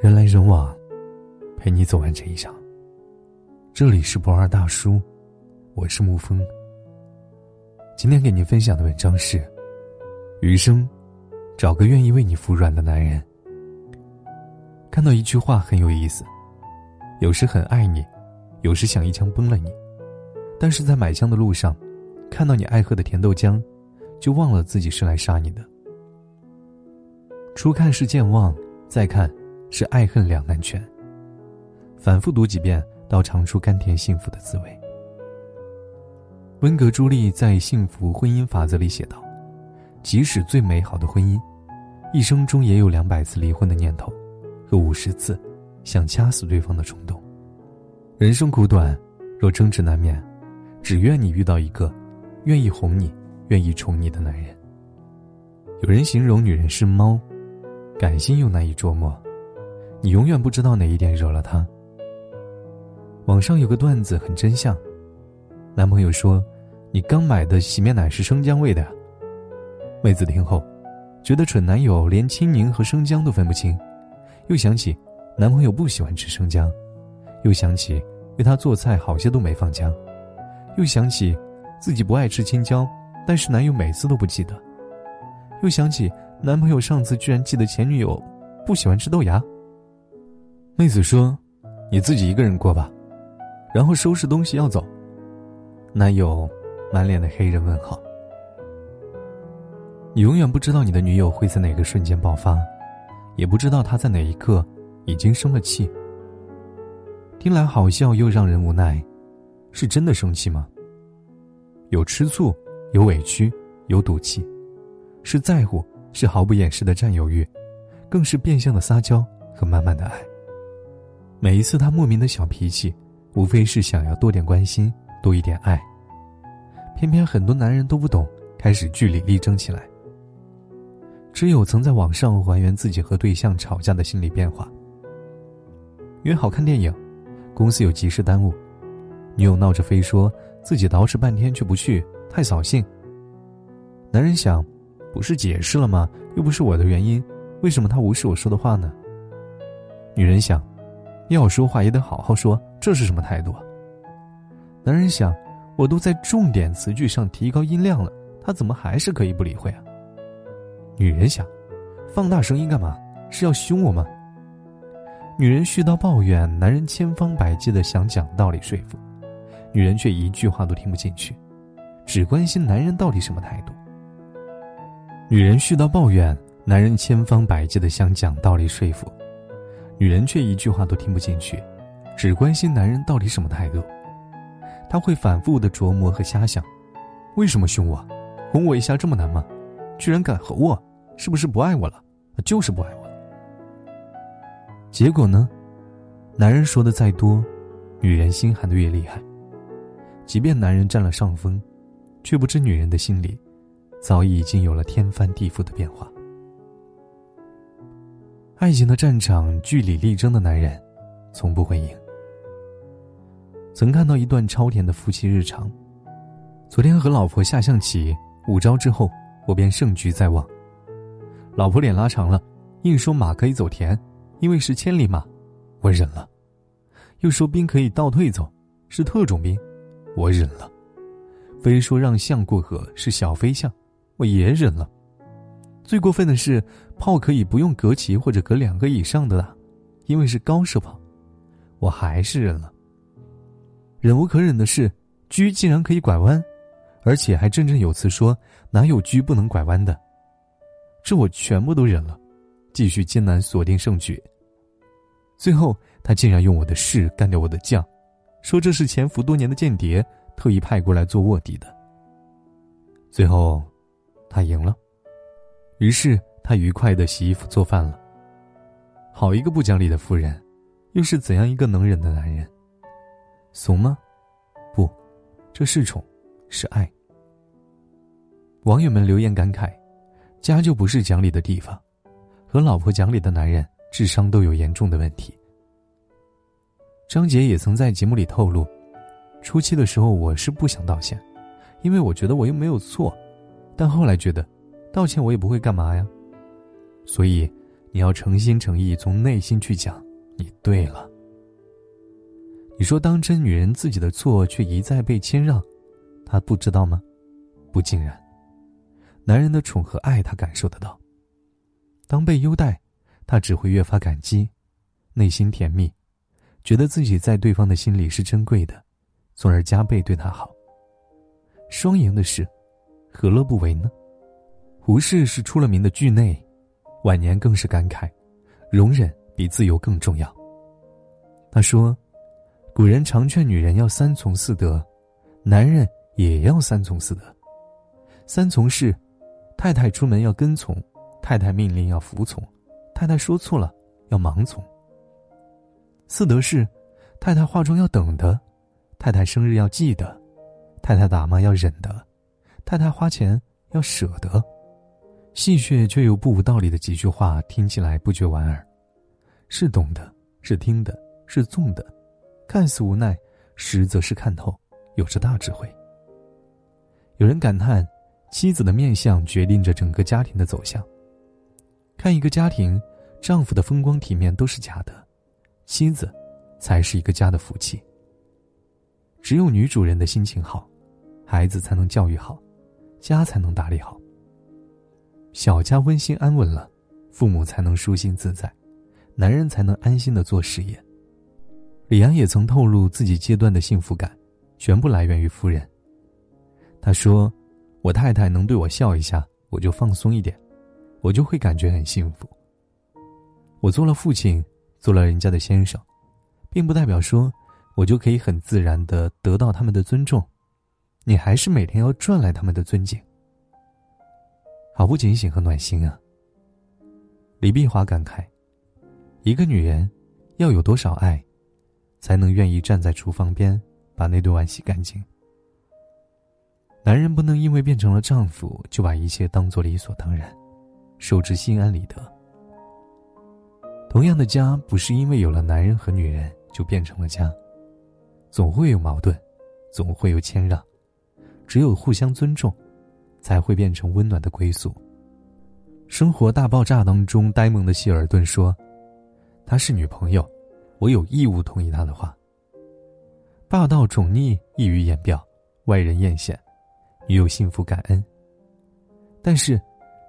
人来人往，陪你走完这一场。这里是不二大叔，我是沐风。今天给您分享的文章是：余生，找个愿意为你服软的男人。看到一句话很有意思：有时很爱你，有时想一枪崩了你，但是在买枪的路上，看到你爱喝的甜豆浆，就忘了自己是来杀你的。初看是健忘，再看是爱恨两难全。反复读几遍，到尝出甘甜幸福的滋味。温格朱莉在《幸福婚姻法则》里写道：“即使最美好的婚姻，一生中也有两百次离婚的念头，和五十次想掐死对方的冲动。人生苦短，若争执难免，只愿你遇到一个愿意哄你、愿意宠你的男人。”有人形容女人是猫。感性又难以捉摸，你永远不知道哪一点惹了他。网上有个段子很真相，男朋友说：“你刚买的洗面奶是生姜味的。”妹子听后，觉得蠢男友连青柠和生姜都分不清，又想起男朋友不喜欢吃生姜，又想起为他做菜好些都没放姜，又想起自己不爱吃青椒，但是男友每次都不记得，又想起。男朋友上次居然记得前女友不喜欢吃豆芽。妹子说：“你自己一个人过吧。”然后收拾东西要走。男友满脸的黑人问号。你永远不知道你的女友会在哪个瞬间爆发，也不知道她在哪一刻已经生了气。听来好笑又让人无奈，是真的生气吗？有吃醋，有委屈，有赌气，是在乎。是毫不掩饰的占有欲，更是变相的撒娇和满满的爱。每一次他莫名的小脾气，无非是想要多点关心，多一点爱。偏偏很多男人都不懂，开始据理力争起来。只有曾在网上还原自己和对象吵架的心理变化。约好看电影，公司有急事耽误，女友闹着非说自己捯饬半天却不去，太扫兴。男人想。不是解释了吗？又不是我的原因，为什么他无视我说的话呢？女人想，要说话也得好好说，这是什么态度啊？男人想，我都在重点词句上提高音量了，他怎么还是可以不理会啊？女人想，放大声音干嘛？是要凶我吗？女人絮叨抱怨，男人千方百计的想讲道理说服，女人却一句话都听不进去，只关心男人到底什么态度。女人絮叨抱怨，男人千方百计的想讲道理说服，女人却一句话都听不进去，只关心男人到底什么态度。他会反复的琢磨和瞎想：为什么凶我？哄我一下这么难吗？居然敢吼我，是不是不爱我了？就是不爱我。结果呢？男人说的再多，女人心寒的越厉害。即便男人占了上风，却不知女人的心里。早已经有了天翻地覆的变化。爱情的战场，据理力争的男人，从不会赢。曾看到一段超甜的夫妻日常。昨天和老婆下象棋，五招之后，我便胜局在望。老婆脸拉长了，硬说马可以走田，因为是千里马，我忍了；又说兵可以倒退走，是特种兵，我忍了；非说让象过河是小飞象。我也忍了。最过分的是，炮可以不用隔棋或者隔两个以上的打，因为是高射炮，我还是忍了。忍无可忍的是，车竟然可以拐弯，而且还振振有词说哪有车不能拐弯的。这我全部都忍了，继续艰难锁定胜局。最后，他竟然用我的士干掉我的将，说这是潜伏多年的间谍特意派过来做卧底的。最后。他赢了，于是他愉快的洗衣服做饭了。好一个不讲理的夫人，又是怎样一个能忍的男人？怂吗？不，这是宠，是爱。网友们留言感慨：家就不是讲理的地方，和老婆讲理的男人智商都有严重的问题。张杰也曾在节目里透露，初期的时候我是不想道歉，因为我觉得我又没有错。但后来觉得，道歉我也不会干嘛呀，所以，你要诚心诚意从内心去讲，你对了。你说当真女人自己的错却一再被谦让，她不知道吗？不尽然。男人的宠和爱，她感受得到。当被优待，她只会越发感激，内心甜蜜，觉得自己在对方的心里是珍贵的，从而加倍对他好。双赢的事，何乐不为呢？胡适是出了名的惧内，晚年更是感慨，容忍比自由更重要。他说。古人常劝女人要三从四德，男人也要三从四德。三从是：太太出门要跟从，太太命令要服从，太太说错了要盲从。四德是：太太化妆要等的，太太生日要记得，太太打骂要忍的，太太花钱要舍得。戏谑却又不无道理的几句话，听起来不觉莞尔，是懂的，是听的，是纵的。看似无奈，实则是看透，有着大智慧。有人感叹，妻子的面相决定着整个家庭的走向。看一个家庭，丈夫的风光体面都是假的，妻子，才是一个家的福气。只有女主人的心情好，孩子才能教育好，家才能打理好。小家温馨安稳了，父母才能舒心自在，男人才能安心的做事业。李安也曾透露自己阶段的幸福感，全部来源于夫人。他说：“我太太能对我笑一下，我就放松一点，我就会感觉很幸福。我做了父亲，做了人家的先生，并不代表说我就可以很自然的得到他们的尊重，你还是每天要赚来他们的尊敬。好不警醒和暖心啊！”李碧华感慨：“一个女人要有多少爱？”才能愿意站在厨房边，把那顿碗洗干净。男人不能因为变成了丈夫，就把一切当做理所当然，受之心安理得。同样的家，不是因为有了男人和女人就变成了家，总会有矛盾，总会有谦让，只有互相尊重，才会变成温暖的归宿。《生活大爆炸》当中，呆萌的希尔顿说：“她是女朋友。”我有义务同意她的话。霸道宠溺溢于言表，外人艳羡，女友幸福感恩。但是，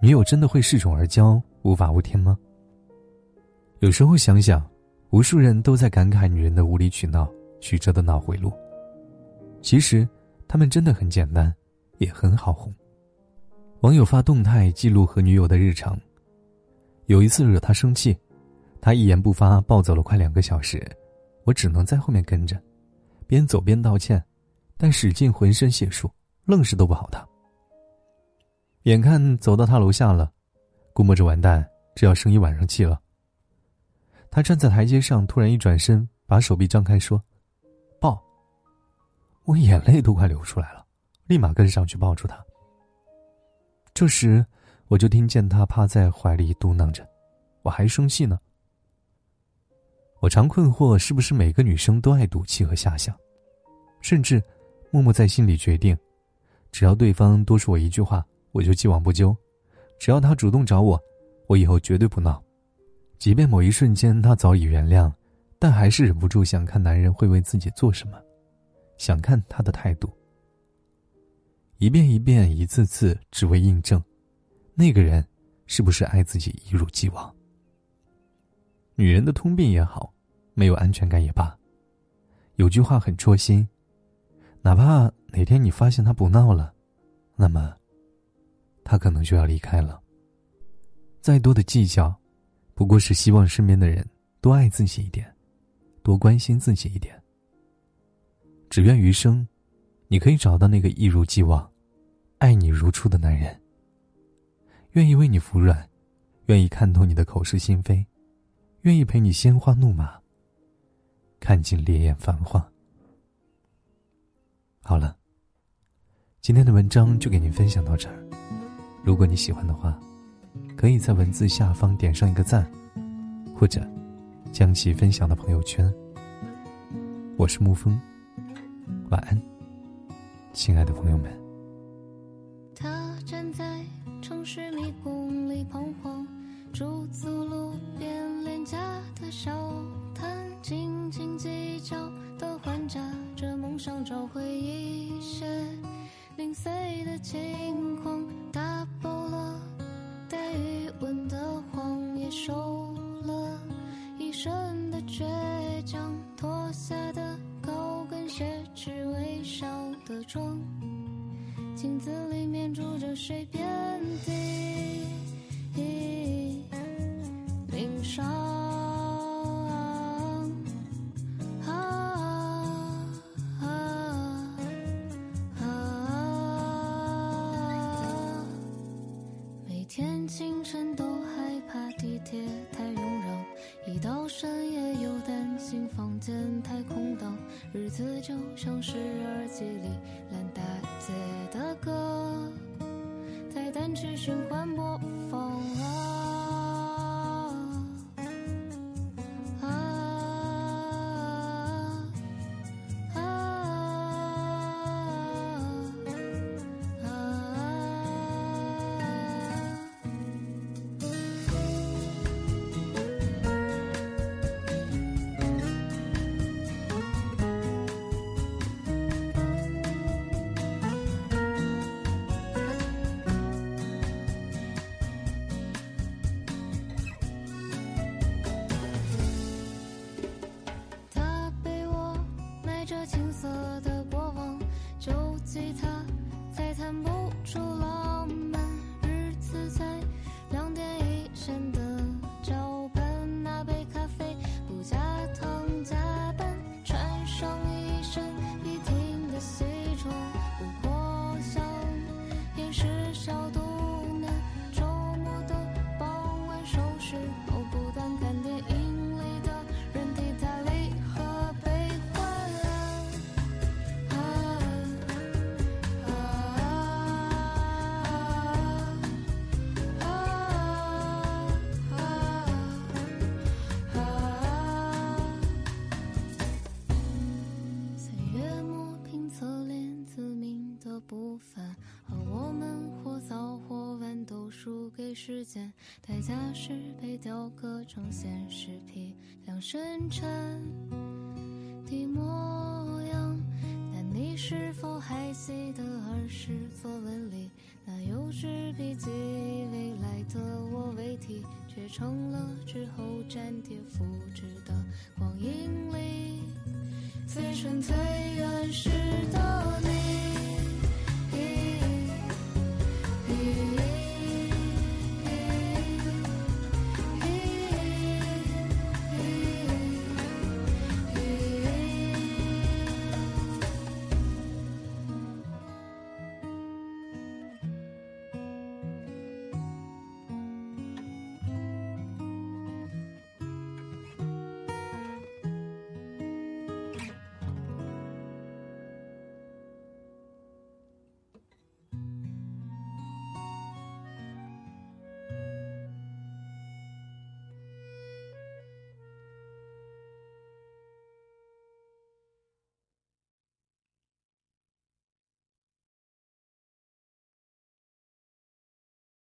女友真的会恃宠而骄，无法无天吗？有时候想想，无数人都在感慨女人的无理取闹、曲折的脑回路。其实，他们真的很简单，也很好哄。网友发动态记录和女友的日常，有一次惹他生气。他一言不发，暴走了快两个小时，我只能在后面跟着，边走边道歉，但使劲浑身解数，愣是逗不好他。眼看走到他楼下了，估摸着完蛋，这要生一晚上气了。他站在台阶上，突然一转身，把手臂张开说：“抱。”我眼泪都快流出来了，立马跟上去抱住他。这时，我就听见他趴在怀里嘟囔着：“我还生气呢。”我常困惑，是不是每个女生都爱赌气和遐想，甚至默默在心里决定，只要对方多说我一句话，我就既往不咎；只要他主动找我，我以后绝对不闹。即便某一瞬间他早已原谅，但还是忍不住想看男人会为自己做什么，想看他的态度。一遍一遍，一次次，只为印证，那个人是不是爱自己一如既往。女人的通病也好。没有安全感也罢，有句话很戳心：哪怕哪天你发现他不闹了，那么他可能就要离开了。再多的计较，不过是希望身边的人多爱自己一点，多关心自己一点。只愿余生，你可以找到那个一如既往、爱你如初的男人，愿意为你服软，愿意看透你的口是心非，愿意陪你鲜花怒马。看尽烈焰繁华。好了，今天的文章就给您分享到这儿。如果你喜欢的话，可以在文字下方点上一个赞，或者将其分享到朋友圈。我是沐风，晚安，亲爱的朋友们。他站在城市迷宫里彷徨，驻足路。色小摊，斤斤计较的还价，这梦想找回一些零碎的轻狂，打包了带余温的谎，也收了一身窗，镜子里面住着谁遍地。每天清晨都害怕地铁太拥挤，一到深夜又担心房间太空荡，日子就像是耳机里烂大街的歌，在单曲循环播放了。晚时间，代价是被雕刻成现实批量生产的模样。但你是否还记得儿时作文里那幼稚笔记？未来的我为题，却成了之后粘贴复制的光阴里。最纯最原始的你。